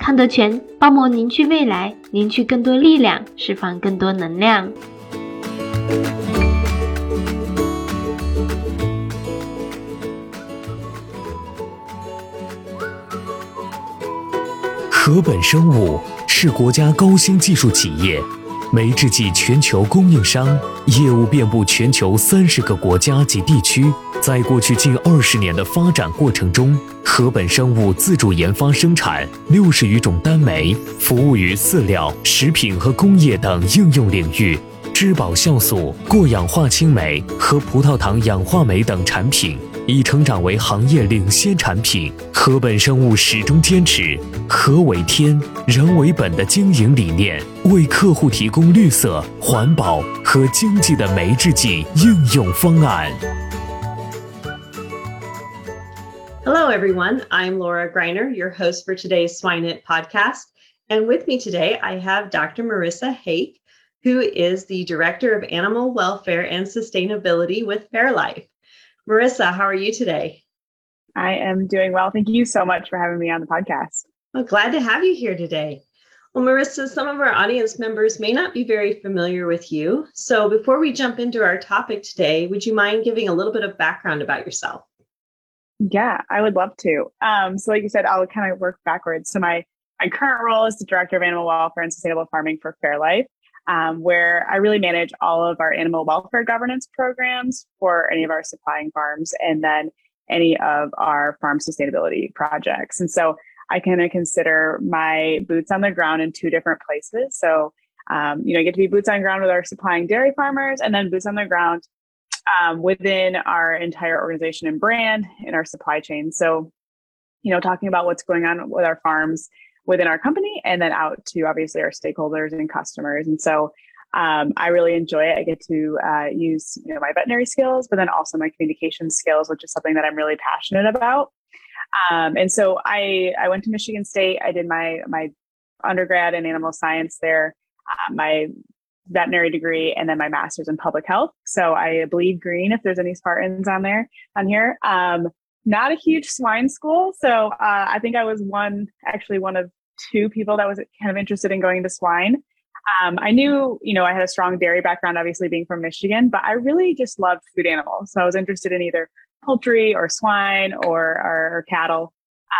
康德泉包膜凝聚未来，凝聚更多力量，释放更多能量。禾本生物是国家高新技术企业。酶制剂全球供应商，业务遍布全球三十个国家及地区。在过去近二十年的发展过程中，禾本生物自主研发生产六十余种单酶，服务于饲料、食品和工业等应用领域。质保酵素、过氧化氢酶和葡萄糖氧化酶等产品。已成长为行业领先产品。禾本生物始终坚持“禾为天，人为本”的经营理念，为客户提供绿色、环保和经济的酶制剂应用方案。Hello, everyone. I'm Laura Greiner, your host for today's SwineIt podcast. And with me today, I have Dr. Marissa Hake, who is the Director of Animal Welfare and Sustainability with Fairlife. Marissa, how are you today? I am doing well. Thank you so much for having me on the podcast. Well, glad to have you here today. Well, Marissa, some of our audience members may not be very familiar with you. So before we jump into our topic today, would you mind giving a little bit of background about yourself? Yeah, I would love to. Um, so, like you said, I'll kind of work backwards. So, my my current role is the director of animal welfare and sustainable farming for Fairlife um, where I really manage all of our animal welfare governance programs for any of our supplying farms and then any of our farm sustainability projects. And so I kind of consider my boots on the ground in two different places. So, um, you know, I get to be boots on the ground with our supplying dairy farmers and then boots on the ground um, within our entire organization and brand in our supply chain. So, you know, talking about what's going on with our farms within our company and then out to obviously our stakeholders and customers. And so um, I really enjoy it. I get to uh, use you know my veterinary skills, but then also my communication skills, which is something that I'm really passionate about. Um, and so I I went to Michigan State. I did my my undergrad in animal science there, uh, my veterinary degree, and then my master's in public health. So I bleed green if there's any Spartans on there on here. Um, not a huge swine school. So uh, I think I was one, actually one of two people that was kind of interested in going to swine. Um, I knew, you know, I had a strong dairy background, obviously being from Michigan, but I really just loved food animals. So I was interested in either poultry or swine or, or, or cattle.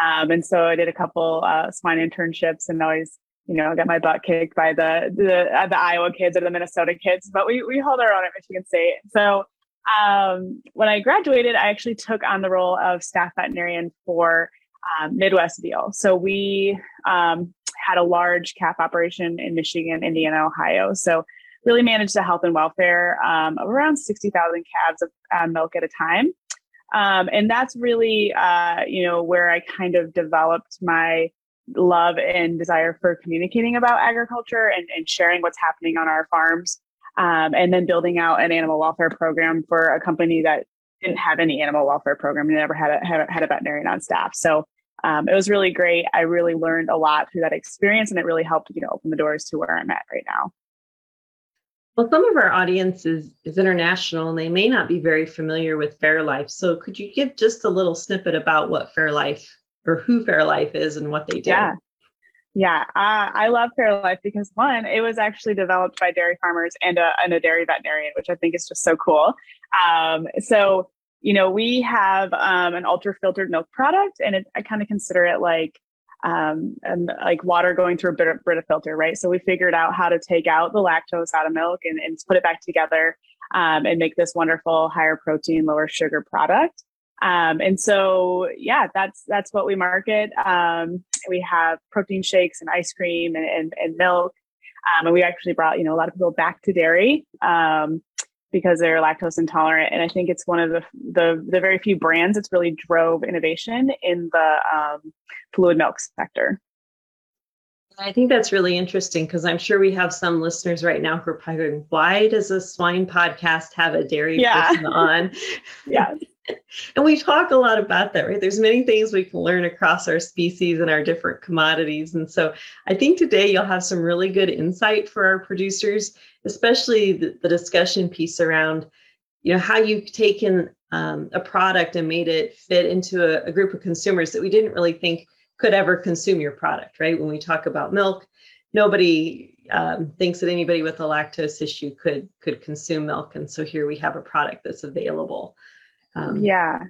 Um, and so I did a couple uh, swine internships and always, you know, got my butt kicked by the the, uh, the Iowa kids or the Minnesota kids. But we we hold our own at Michigan State. So um, when I graduated, I actually took on the role of staff veterinarian for um, Midwest Veal. So we um, had a large calf operation in Michigan, Indiana, Ohio. So really managed the health and welfare um, of around 60,000 calves of uh, milk at a time. Um, and that's really, uh, you know, where I kind of developed my love and desire for communicating about agriculture and, and sharing what's happening on our farms um, and then building out an animal welfare program for a company that didn't have any animal welfare program and never had a, had a, had a veterinarian on staff. So um, it was really great. I really learned a lot through that experience, and it really helped, you know, open the doors to where I'm at right now. Well, some of our audience is, is international and they may not be very familiar with Fairlife. So, could you give just a little snippet about what Fairlife or who Fairlife is and what they do? Yeah, yeah, uh, I love Fairlife because one, it was actually developed by dairy farmers and a, and a dairy veterinarian, which I think is just so cool. Um, so, you know, we have um, an ultra filtered milk product, and it, I kind of consider it like um, and like water going through a Brita, Brita filter, right? So we figured out how to take out the lactose out of milk and, and put it back together um, and make this wonderful higher protein, lower sugar product. Um, and so, yeah, that's that's what we market. Um, we have protein shakes and ice cream and, and, and milk. Um, and we actually brought you know a lot of people back to dairy um, because they're lactose intolerant. And I think it's one of the the, the very few brands that's really drove innovation in the um, fluid milk sector. I think that's really interesting because I'm sure we have some listeners right now who are probably going, why does a swine podcast have a dairy yeah. person on? yeah. and we talk a lot about that, right? There's many things we can learn across our species and our different commodities. And so I think today you'll have some really good insight for our producers, especially the, the discussion piece around, you know, how you've taken um, a product and made it fit into a, a group of consumers that we didn't really think – could ever consume your product, right? When we talk about milk, nobody um, thinks that anybody with a lactose issue could could consume milk, and so here we have a product that's available. Um, yeah,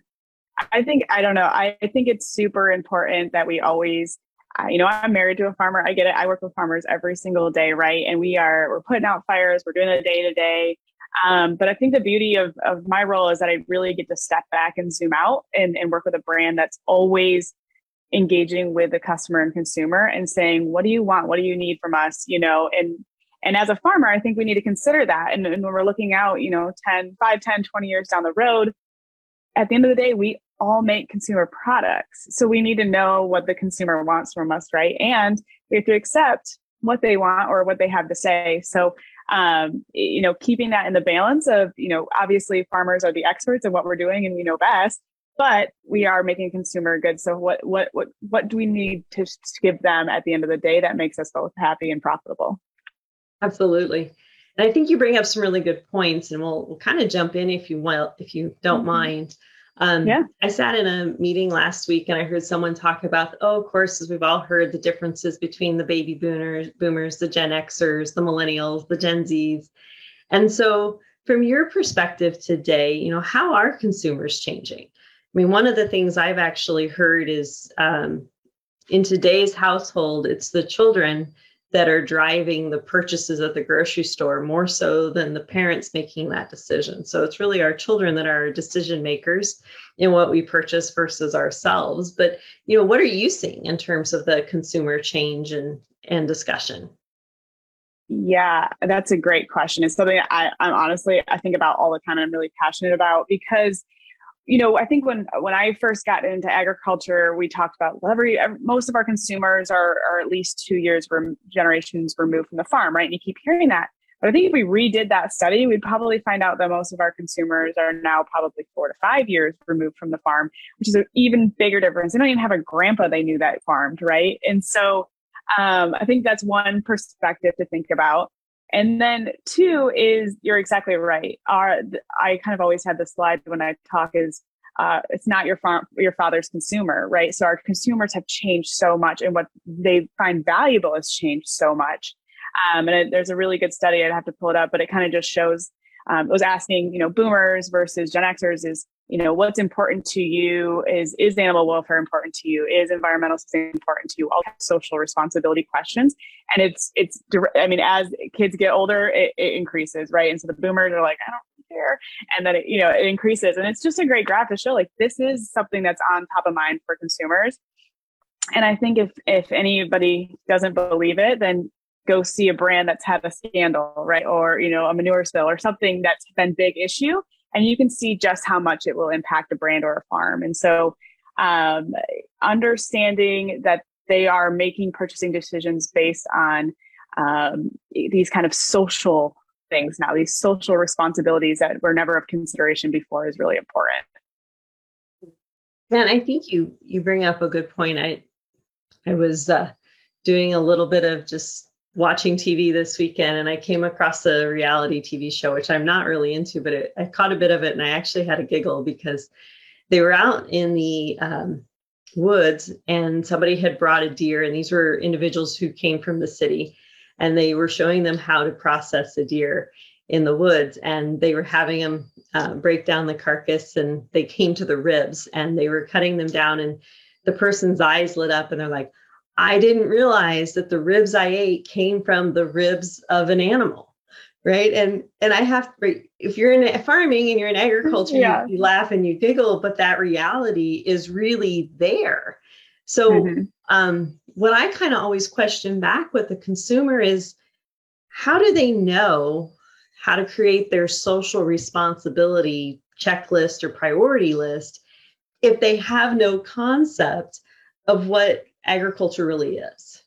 I think I don't know. I, I think it's super important that we always. Uh, you know, I'm married to a farmer. I get it. I work with farmers every single day, right? And we are we're putting out fires. We're doing it day to day. Um, but I think the beauty of, of my role is that I really get to step back and zoom out and, and work with a brand that's always engaging with the customer and consumer and saying what do you want what do you need from us you know and and as a farmer i think we need to consider that and, and when we're looking out you know 10 5 10 20 years down the road at the end of the day we all make consumer products so we need to know what the consumer wants from us right and we have to accept what they want or what they have to say so um, you know keeping that in the balance of you know obviously farmers are the experts of what we're doing and we know best but we are making consumer goods. So what what what what do we need to give them at the end of the day that makes us both happy and profitable? Absolutely. And I think you bring up some really good points, and we'll we'll kind of jump in if you will, if you don't mm-hmm. mind. Um, yeah. I sat in a meeting last week and I heard someone talk about, oh, of course, as we've all heard, the differences between the baby boomers, boomers, the Gen Xers, the millennials, the Gen Zs. And so, from your perspective today, you know, how are consumers changing? I mean, one of the things I've actually heard is um, in today's household, it's the children that are driving the purchases at the grocery store more so than the parents making that decision. So it's really our children that are decision makers in what we purchase versus ourselves. But you know, what are you seeing in terms of the consumer change and and discussion? Yeah, that's a great question. It's something I, I'm honestly I think about all the time. and I'm really passionate about because you know, I think when when I first got into agriculture, we talked about every, most of our consumers are are at least two years from generations removed from the farm, right? And you keep hearing that. But I think if we redid that study, we'd probably find out that most of our consumers are now probably four to five years removed from the farm, which is an even bigger difference. They don't even have a grandpa they knew that farmed, right? And so um, I think that's one perspective to think about. And then two is you're exactly right. Our I kind of always had the slide when I talk is uh, it's not your farm your father's consumer, right? So our consumers have changed so much, and what they find valuable has changed so much. Um, and it, there's a really good study. I'd have to pull it up, but it kind of just shows. Um, it was asking, you know, boomers versus Gen Xers is you know what's important to you is is animal welfare important to you? Is environmental sustainability important to you? All social responsibility questions. And it's it's i mean as kids get older it, it increases right? And so the boomers are like i don't care. And then it, you know it increases. And it's just a great graph to show like this is something that's on top of mind for consumers. And i think if if anybody doesn't believe it then go see a brand that's had a scandal right? Or you know a manure spill or something that's been big issue and you can see just how much it will impact a brand or a farm. And so, um, understanding that they are making purchasing decisions based on um, these kind of social things now, these social responsibilities that were never of consideration before, is really important. And I think you you bring up a good point. I I was uh, doing a little bit of just watching TV this weekend and I came across a reality TV show, which I'm not really into, but it, I caught a bit of it and I actually had a giggle because they were out in the um, woods and somebody had brought a deer, and these were individuals who came from the city and they were showing them how to process a deer in the woods and they were having them uh, break down the carcass and they came to the ribs and they were cutting them down and the person's eyes lit up and they're like I didn't realize that the ribs I ate came from the ribs of an animal. right and and i have if you're in farming and you're in agriculture yeah. you, you, laugh and you giggle but that reality is really there so mm-hmm. um, what i kind of always question back with the consumer is how do they know how to create their social responsibility checklist or priority list if they have no concept of what agriculture really is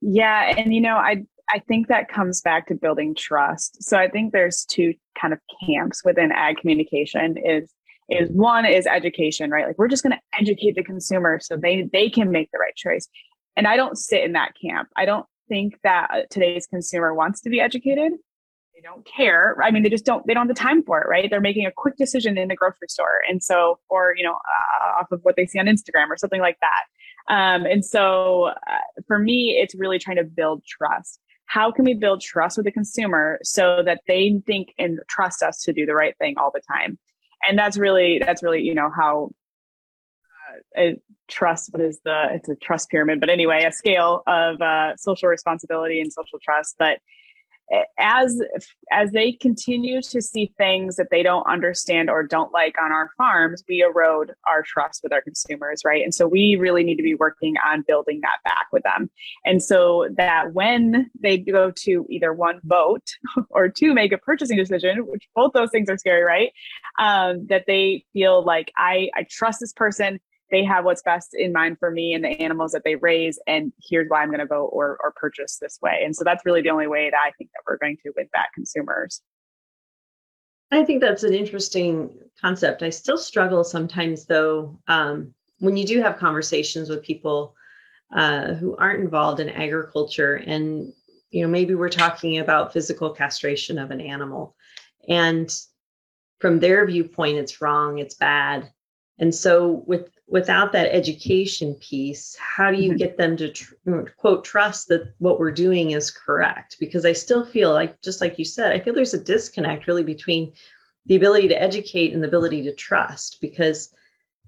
yeah and you know i I think that comes back to building trust. So I think there's two kind of camps within ag communication is is one is education, right? Like we're just going to educate the consumer so they they can make the right choice. And I don't sit in that camp. I don't think that uh, today's consumer wants to be educated. They don't care. I mean, they just don't. They don't have the time for it, right? They're making a quick decision in the grocery store, and so, or you know, uh, off of what they see on Instagram or something like that. Um, and so, uh, for me, it's really trying to build trust. How can we build trust with the consumer so that they think and trust us to do the right thing all the time? And that's really that's really you know how uh, trust what is the it's a trust pyramid but anyway a scale of uh, social responsibility and social trust. But as as they continue to see things that they don't understand or don't like on our farms we erode our trust with our consumers right? And so we really need to be working on building that back with them. And so that when they go to either one vote or two make a purchasing decision which both those things are scary right? Um, that they feel like i i trust this person they have what's best in mind for me and the animals that they raise and here's why i'm going to vote or, or purchase this way. And so that's really the only way that i think that we're going to win back consumers. I think that's an interesting concept. I still struggle sometimes though um, when you do have conversations with people uh, who aren't involved in agriculture and you know maybe we're talking about physical castration of an animal and from their viewpoint it's wrong it's bad. And so with without that education piece, how do you mm-hmm. get them to tr- quote trust that what we're doing is correct? Because I still feel like, just like you said, I feel there's a disconnect really between the ability to educate and the ability to trust because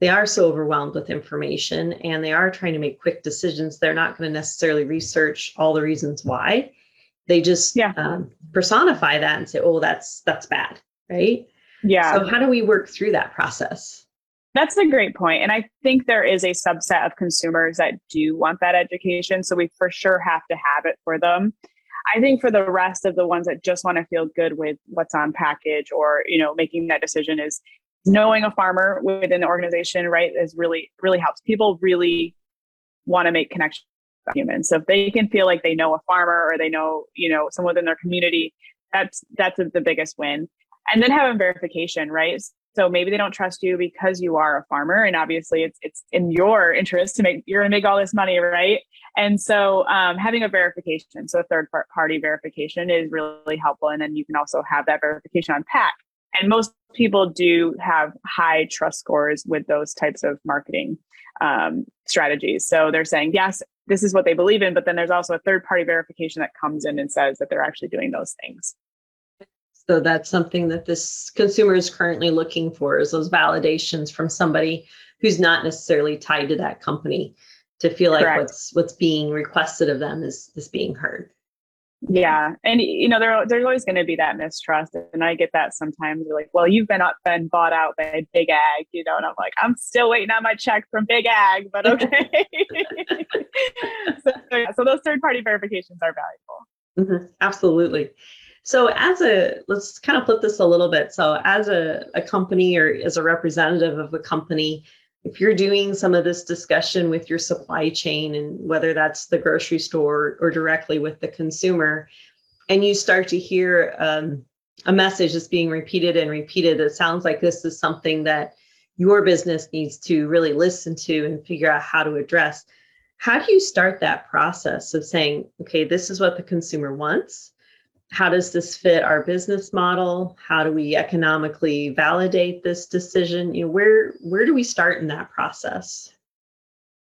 they are so overwhelmed with information and they are trying to make quick decisions. They're not going to necessarily research all the reasons why. They just yeah. um, personify that and say, "Oh, that's that's bad," right? Yeah. So how do we work through that process? That's a great point. And I think there is a subset of consumers that do want that education. So we for sure have to have it for them. I think for the rest of the ones that just want to feel good with what's on package or, you know, making that decision is knowing a farmer within the organization, right, is really, really helps. People really want to make connections with humans. So if they can feel like they know a farmer or they know, you know, someone within their community, that's that's the biggest win. And then having verification, right? So maybe they don't trust you because you are a farmer, and obviously it's it's in your interest to make you're going to make all this money, right? And so um, having a verification, so a third party verification, is really helpful. And then you can also have that verification on pack. And most people do have high trust scores with those types of marketing um, strategies. So they're saying yes, this is what they believe in, but then there's also a third party verification that comes in and says that they're actually doing those things. So that's something that this consumer is currently looking for is those validations from somebody who's not necessarily tied to that company to feel like Correct. what's what's being requested of them is is being heard. Yeah, and you know there, there's always going to be that mistrust, and I get that sometimes. They're like, "Well, you've been up, been bought out by Big Ag," you know, and I'm like, "I'm still waiting on my check from Big Ag," but okay. so, so, those third party verifications are valuable. Mm-hmm. Absolutely. So, as a let's kind of flip this a little bit. So, as a, a company or as a representative of a company, if you're doing some of this discussion with your supply chain and whether that's the grocery store or directly with the consumer, and you start to hear um, a message that's being repeated and repeated, it sounds like this is something that your business needs to really listen to and figure out how to address. How do you start that process of saying, okay, this is what the consumer wants? How does this fit our business model? How do we economically validate this decision? You know where where do we start in that process?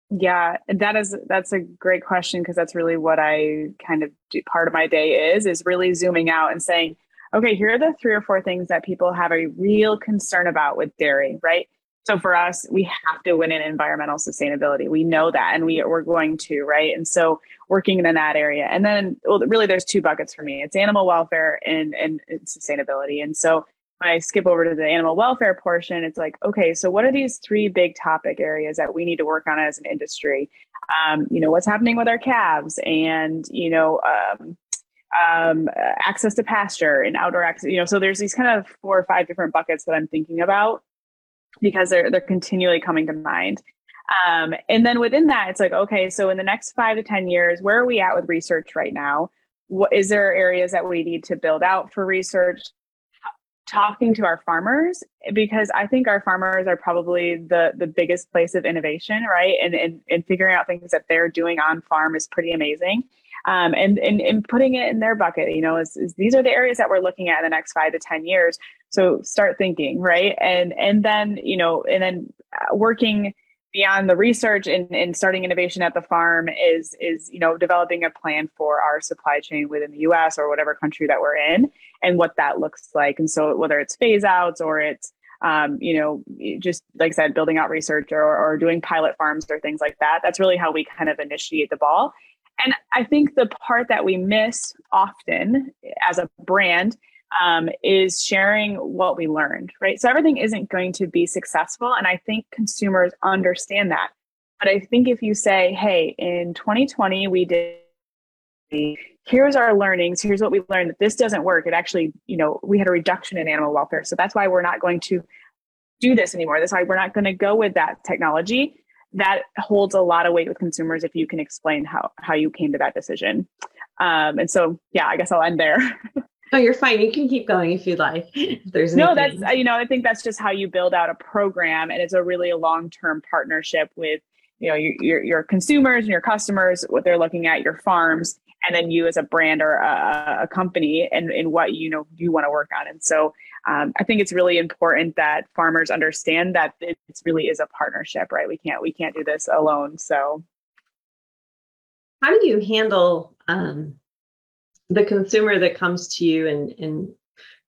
Yeah that is that's a great question because that's really what i kind of do part of my day is is really zooming out and saying okay here are the three or four things that people have a real concern about with dairy right So for us, we have to win in environmental sustainability. We know that, and we we're going to right. And so working in that area, and then well, really, there's two buckets for me. It's animal welfare and and, and sustainability. And so when I skip over to the animal welfare portion, it's like, okay, so what are these three big topic areas that we need to work on as an industry? Um, you know, what's happening with our calves, and you know. Um, um, access to pasture and outdoor access. You know, so there's these kind of four or five different buckets that I'm thinking about because they're they're continually coming to mind. Um, and then within that, it's like, okay, so in the next five to ten years, where are we at with research right now? What is there areas that we need to build out for research? Talking to our farmers because I think our farmers are probably the the biggest place of innovation, right? And and, and figuring out things that they're doing on farm is pretty amazing. Um, and, and and putting it in their bucket, you know, is, is these are the areas that we're looking at in the next five to ten years. So start thinking right? And and then you know and then uh, working beyond the research and, and starting innovation at the farm is is you know developing a plan for our supply chain within the us or whatever country that we're in and what that looks like. And so whether it's phase outs or it's um, you know just like i said building out research or, or doing pilot farms or things like that that's really how we kind of initiate the ball and i think the part that we miss often as a brand um, is sharing what we learned, right? So everything isn't going to be successful. And I think consumers understand that. But I think if you say, hey, in 2020, we did, here's our learnings, here's what we learned that this doesn't work. It actually, you know, we had a reduction in animal welfare. So that's why we're not going to do this anymore. That's why we're not going to go with that technology. That holds a lot of weight with consumers if you can explain how, how you came to that decision. Um, and so, yeah, I guess I'll end there. No, you're fine. You can keep going if you'd like. If there's no, that's you know, I think that's just how you build out a program, and it's a really a long term partnership with you know your, your, your consumers and your customers, what they're looking at, your farms, and then you as a brand or a, a company, and and what you know you want to work on. And so um, I think it's really important that farmers understand that it really is a partnership, right? We can't we can't do this alone. So, how do you handle um, the consumer that comes to you and and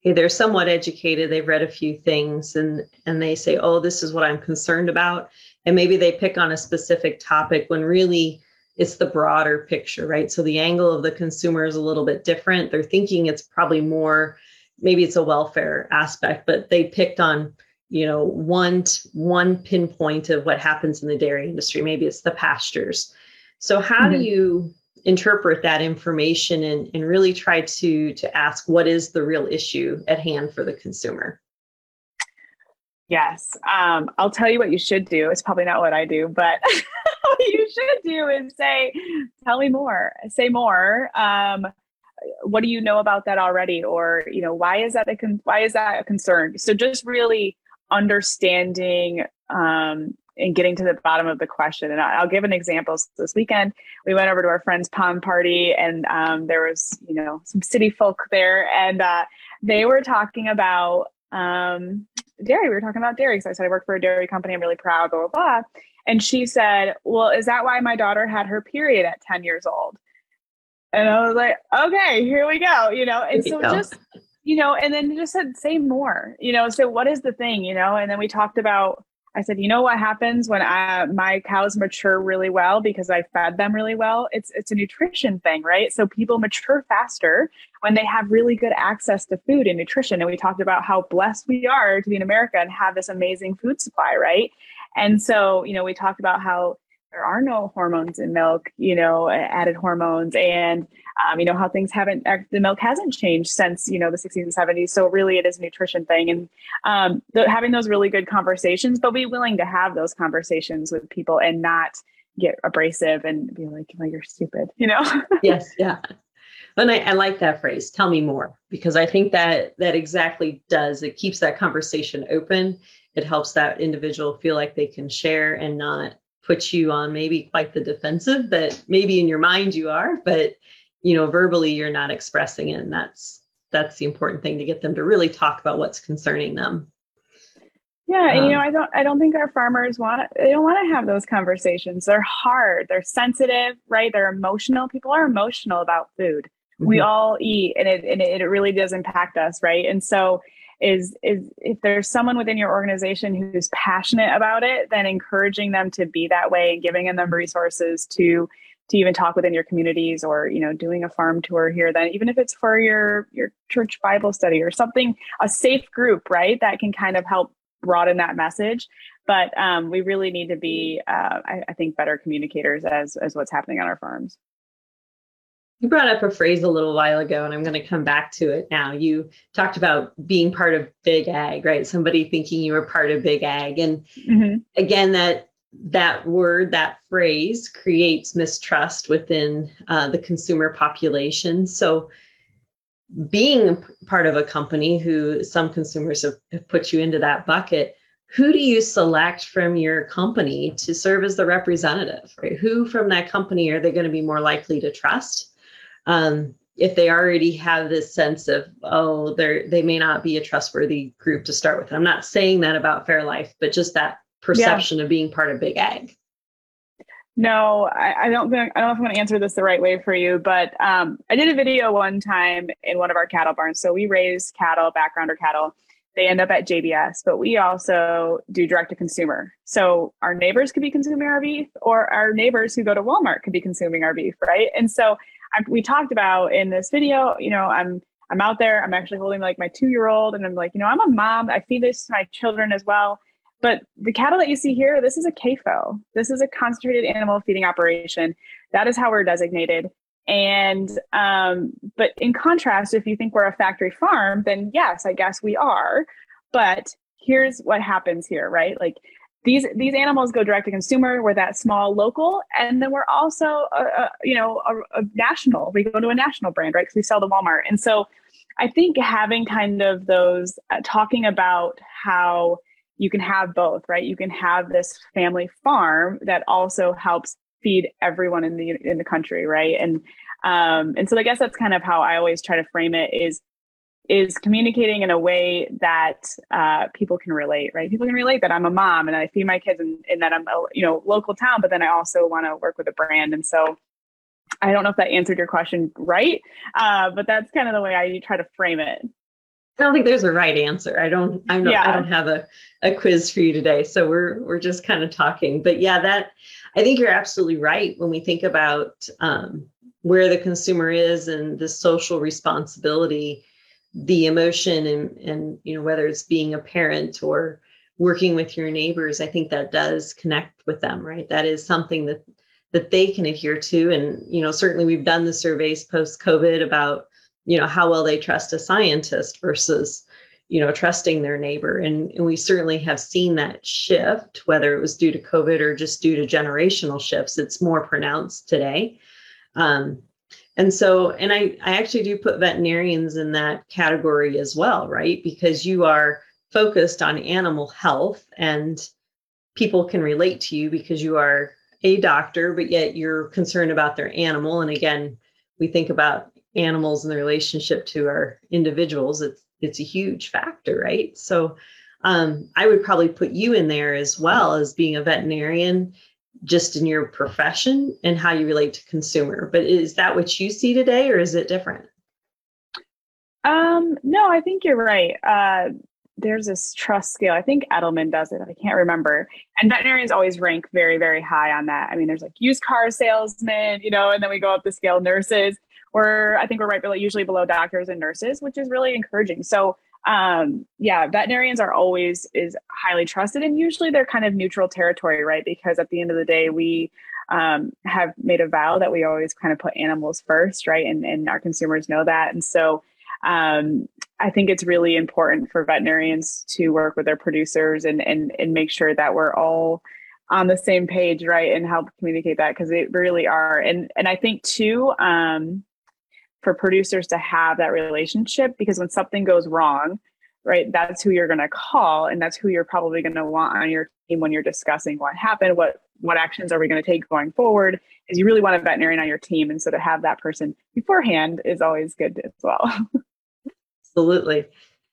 hey, they're somewhat educated, they've read a few things and and they say, "Oh, this is what I'm concerned about." And maybe they pick on a specific topic when really it's the broader picture, right? So the angle of the consumer is a little bit different. They're thinking it's probably more maybe it's a welfare aspect, but they picked on you know one one pinpoint of what happens in the dairy industry. Maybe it's the pastures. So how mm-hmm. do you interpret that information and, and really try to to ask what is the real issue at hand for the consumer? Yes. Um, i'll tell you what you should do. It's probably not what i do but what you should do is say tell me more. Say more. Um, what do you know about that already or you know why is that a con- why is that a concern so just really understanding um, and getting to the bottom of the question. And I'll give an example. So this weekend, we went over to our friend's pond party, and um, there was, you know, some city folk there, and uh, they were talking about um, dairy. We were talking about dairy. So I said, I work for a dairy company. I'm really proud, blah, blah, blah. And she said, Well, is that why my daughter had her period at 10 years old? And I was like, Okay, here we go. You know, and so just, you know, and then just said, Say more, you know. So, what is the thing, you know? And then we talked about, I said, you know what happens when I, my cows mature really well because I fed them really well? It's it's a nutrition thing, right? So people mature faster when they have really good access to food and nutrition. And we talked about how blessed we are to be in America and have this amazing food supply, right? And so, you know, we talked about how there are no hormones in milk, you know, added hormones, and um, you know how things haven't the milk hasn't changed since you know the 60s and 70s. So really, it is a nutrition thing, and um, the, having those really good conversations, but be willing to have those conversations with people and not get abrasive and be like, "Well, you're stupid," you know? yes, yeah. And I, I like that phrase. Tell me more, because I think that that exactly does. It keeps that conversation open. It helps that individual feel like they can share and not puts you on maybe quite the defensive that maybe in your mind you are, but you know, verbally you're not expressing it. And that's that's the important thing to get them to really talk about what's concerning them. Yeah, um, and you know, I don't I don't think our farmers want they don't want to have those conversations. They're hard, they're sensitive, right? They're emotional. People are emotional about food. Mm-hmm. We all eat and it and it, it really does impact us, right? And so is is if there's someone within your organization who's passionate about it then encouraging them to be that way and giving them resources to to even talk within your communities or you know doing a farm tour here then even if it's for your your church bible study or something a safe group right that can kind of help broaden that message. But um, we really need to be uh, I, I think better communicators as as what's happening on our farms you brought up a phrase a little while ago, and I'm going to come back to it now. You talked about being part of big ag, right? Somebody thinking you were part of big ag. And mm-hmm. again, that that word, that phrase creates mistrust within uh, the consumer population. So, being part of a company who some consumers have, have put you into that bucket, who do you select from your company to serve as the representative? Right? Who from that company are they going to be more likely to trust? Um, if they already have this sense of oh they're they may not be a trustworthy group to start with. I'm not saying that about fairlife but just that perception yeah. of being part of big ag. No I, I, don't think i don't know if i'm going to answer this the right way for you but um, i did a video one time in one of our cattle barns. So we raise cattle backgrounder cattle. They end up at jbs but we also do direct to consumer. So our neighbors could be consuming our beef or our neighbors who go to walmart could be consuming our beef right? And so we talked about in this video, you know, I'm I'm out there. I'm actually holding like my two year old, and I'm like, you know, I'm a mom. I feed this to my children as well. But the cattle that you see here, this is a CAFO. This is a concentrated animal feeding operation. That is how we're designated. And um, but in contrast, if you think we're a factory farm, then yes, I guess we are. But here's what happens here, right? Like these these animals go direct to consumer. We're that small local, and then we're also a, a you know a, a, national. We go to a national brand, right? Because we sell to Walmart, and so I think having kind of those uh, talking about how you can have both, right? You can have this family farm that also helps feed everyone in the in the country, right? And um, and so I guess that's kind of how I always try to frame it is is communicating in a way that uh, people can relate, right? People can relate that I'm a mom and I feed my kids and, and that I'm a you know local town, but then I also want to work with a brand, and so I don't know if that answered your question right, uh, but that's kind of the way I try to frame it. I don't think there's a right answer. I don't. I'm not. Yeah. I don't have a, a quiz for you today, so we're we're just kind of talking. But yeah, that I think you're absolutely right when we think about um, where the consumer is and the social responsibility the emotion and and you know whether it's being a parent or working with your neighbors i think that does connect with them right? That is something that that they can adhere to. And you know certainly we've done the surveys post covid about you know how well they trust a scientist versus you know trusting their neighbor. And, and we certainly have seen that shift whether it was due to covid or just due to generational shifts. It's more pronounced today. Um, and so and i i actually do put veterinarians in that category as well right? Because you are focused on animal health and people can relate to you because you are a doctor but yet you're concerned about their animal. And again we think about animals and the relationship to our individuals. It's it's a huge factor right? So um, i would probably put you in there as well as being a veterinarian just in your profession and how you relate to consumer. But is that what you see today or is it different? Um, no, I think you're right. Uh, there's this trust scale. I think Edelman does it. I can't remember. And veterinarians always rank very, very high on that. I mean, there's like used car salesmen, you know, and then we go up the scale nurses. We're, I think we're right below, usually below doctors and nurses, which is really encouraging. So um, yeah, veterinarians are always is highly trusted, and usually they're kind of neutral territory, right? Because at the end of the day, we um, have made a vow that we always kind of put animals first, right? And and our consumers know that, and so um, I think it's really important for veterinarians to work with their producers and and and make sure that we're all on the same page, right? And help communicate that because they really are. And and I think too, um, for producers to have that relationship because when something goes wrong, right, that's who you're going to call and that's who you're probably going to want on your team when you're discussing what happened, what what actions are we going to take going forward is you really want a veterinarian on your team and so to have that person beforehand is always good as well. Absolutely.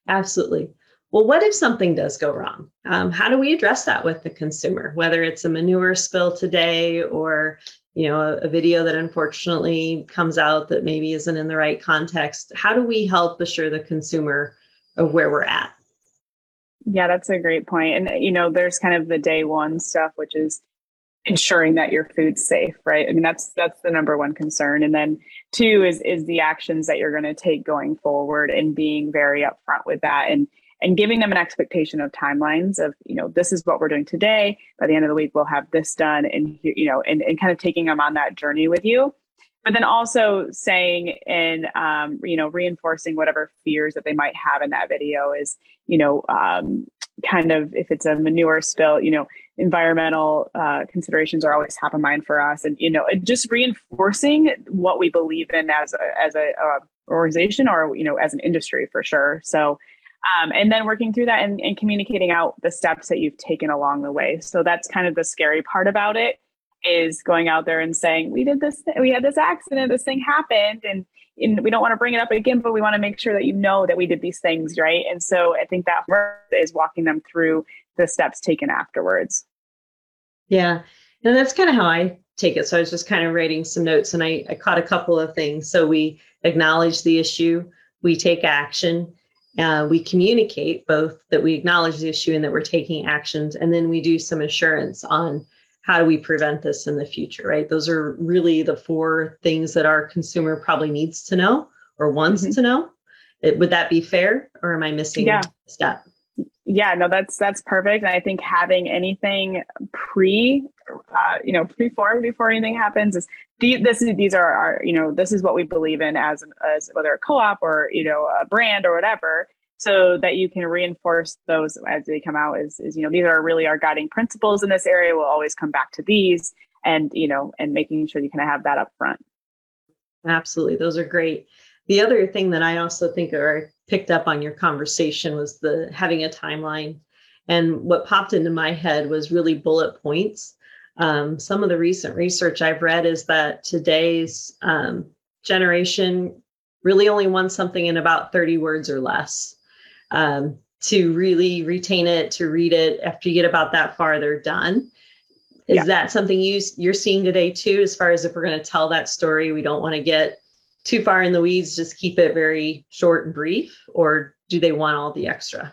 Absolutely. Well, what if something does go wrong? Um, how do we address that with the consumer, whether it's a manure spill today or you know a, a, video that unfortunately comes out that maybe isn't in the right context how do we help assure the consumer of where we're at. Yeah, that's a great point. And, you know, there's kind of the day one stuff, which is ensuring that your food's safe, right? I mean, that's, that's the number one concern. And then two is, is the actions that you're going to take going forward and being very upfront with that and, and giving them an expectation of timelines of, you know, this is what we're doing today. By the end of the week, we'll have this done and, you know, and, and kind of taking them on that journey with you. But then also saying and um, you know reinforcing whatever fears that they might have in that video is you know um, kind of if it's a manure spill you know environmental uh, considerations are always top of mind for us. And you know just reinforcing what we believe in as a, as a uh, organization or you know as an industry for sure. So um, and then working through that and, and communicating out the steps that you've taken along the way so that's kind of the scary part about it is going out there and saying, we did this, we had this accident, this thing happened, and, and we don't want to bring it up again, but we want to make sure that you know that we did these things, right? And so I think that is walking them through the steps taken afterwards. Yeah. And that's kind of how I take it. So I was just kind of writing some notes and I, I caught a couple of things. So we acknowledge the issue, we take action, uh, we communicate both that we acknowledge the issue and that we're taking actions, and then we do some assurance on how do we prevent this in the future, right? Those are really the four things that our consumer probably needs to know or wants mm-hmm. to know. It, would that be fair or am I missing yeah. a step? Yeah, no, that's that's perfect. And I think having anything pre, uh, you know, pre-formed before anything happens is this is these are our you know this is what we believe in as as whether a co-op or you know a brand or whatever so that you can reinforce those as they come out is, is you know these are really our guiding principles in this area. We'll always come back to these and you know and making sure you kind of have that up front absolutely. Those are great. The other thing that i also think or picked up on your conversation was the having a timeline. And what popped into my head was really bullet points um, some of the recent research i've read is that today's um, generation really only wants something in about 30 words or less um, to really retain it, to read it. After you get about that far, they're done. Is yeah. that something you you're seeing today too? As far as if we're going to tell that story, we don't want to get too far in the weeds. Just keep it very short and brief, or do they want all the extra?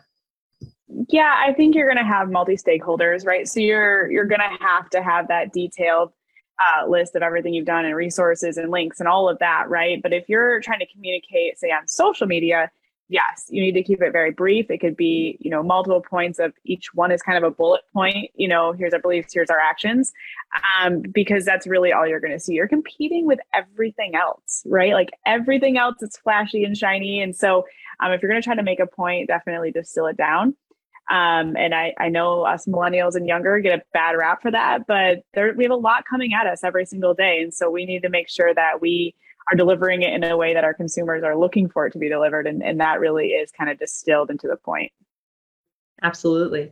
Yeah, I think you're going to have multi stakeholders, right? So you're you're going to have to have that detailed uh, list of everything you've done and resources and links and all of that, right? But if you're trying to communicate, say on social media, yes, you need to keep it very brief. It could be, you know, multiple points of each one is kind of a bullet point. You know, here's our beliefs, here's our actions, um, because that's really all you're going to see. You're competing with everything else, right? Like everything else is flashy and shiny. And so, um, if you're going to try to make a point, definitely distill it down. Um, and I, I know us millennials and younger get a bad rap for that, but there, we have a lot coming at us every single day. And so we need to make sure that we are delivering it in a way that our consumers are looking for it to be delivered. And, and that really is kind of distilled into the point. Absolutely.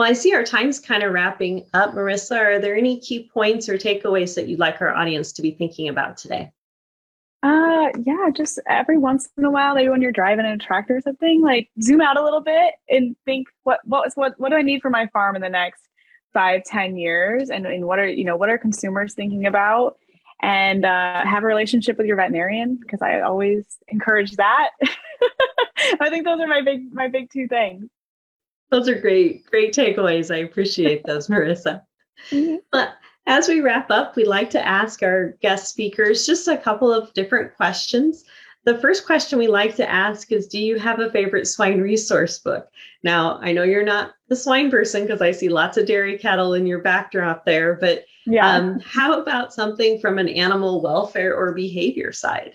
Well, I see our time's kind of wrapping up. Marissa, are there any key points or takeaways that you'd like our audience to be thinking about today? Uh, yeah, just every once in a while, maybe when you're driving in a tractor or something, like zoom out a little bit and think what what what what do I need for my farm in the next five, ten years, and, and what are you know what are consumers thinking about, and uh, have a relationship with your veterinarian because I always encourage that. I think those are my big my big two things. Those are great, great takeaways. I appreciate those, Marissa. Mm-hmm. But as we wrap up, we'd like to ask our guest speakers just a couple of different questions. The first question we like to ask is Do you have a favorite swine resource book? Now, I know you're not the swine person because I see lots of dairy cattle in your backdrop there, but yeah. Um, how about something from an animal welfare or behavior side?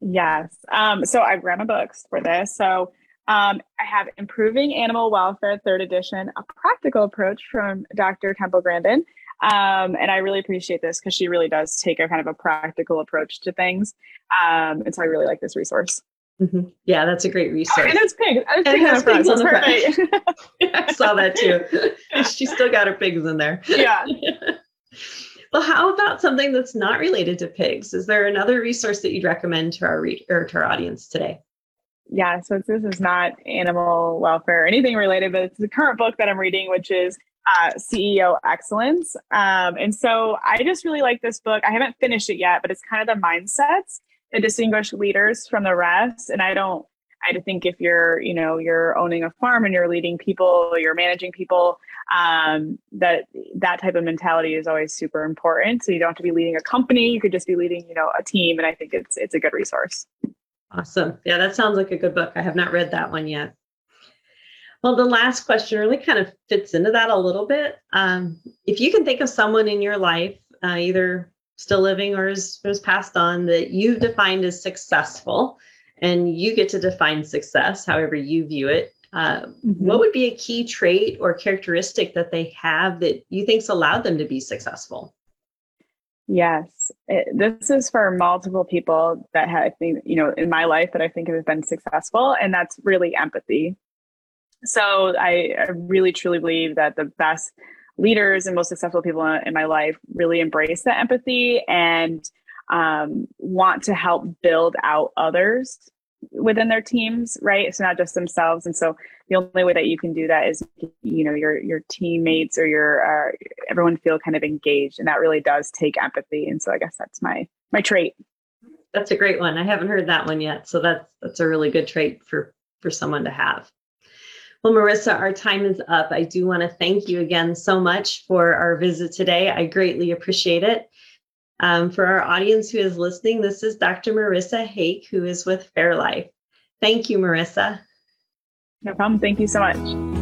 Yes. Um, so I've read my books for this. So um, I have Improving Animal Welfare, third edition, a practical approach from Dr. Temple Grandin. Um, and I really appreciate this because she really does take a kind of a practical approach to things. Um, and so I really like this resource. Mm-hmm. Yeah, that's a great resource. And it's. It's and it has pigs on the front. I saw that too. she still got her pigs in there. Yeah. well, how about something that's not related to pigs? Is there another resource that you'd recommend to our re- or to our audience today? Yeah, so this is not animal welfare or anything related, but it's the current book that I'm reading, which is uh, CEO Excellence. Um, and so I just really like this book. I haven't finished it yet, but it's kind of the mindsets that distinguish leaders from the rest. And I don't, I think if you're, you know, you're owning a farm and you're leading people, you're managing people, um, that that type of mentality is always super important. So you don't have to be leading a company; you could just be leading, you know, a team. And I think it's it's a good resource. Awesome. Yeah, that sounds like a good book. I have not read that one yet. Well, the last question really kind of fits into that a little bit. Um, if you can think of someone in your life, uh, either still living or is, is passed on, that you've defined as successful, and you get to define success however you view it, uh, mm-hmm. what would be a key trait or characteristic that they have that you think's allowed them to be successful? Yes, it, this is for multiple people that have, you know, in my life that I think have been successful, and that's really empathy. So I, I really truly believe that the best leaders and most successful people in, my life really embrace that empathy and um, want to help build out others within their teams right? So not just themselves. And so the only way that you can do that is you know your your teammates or your uh, everyone feel kind of engaged. And that really does take empathy. And so i guess that's my my trait. That's a great one. I haven't heard that one yet. So that's that's a really good trait for for someone to have. Well, Marissa, our time is up. I do want to thank you again so much for our visit today. I greatly appreciate it. Um, for our audience who is listening, this is Dr. Marissa Hake, who is with Fairlife. Thank you, Marissa. No problem. Thank you so much.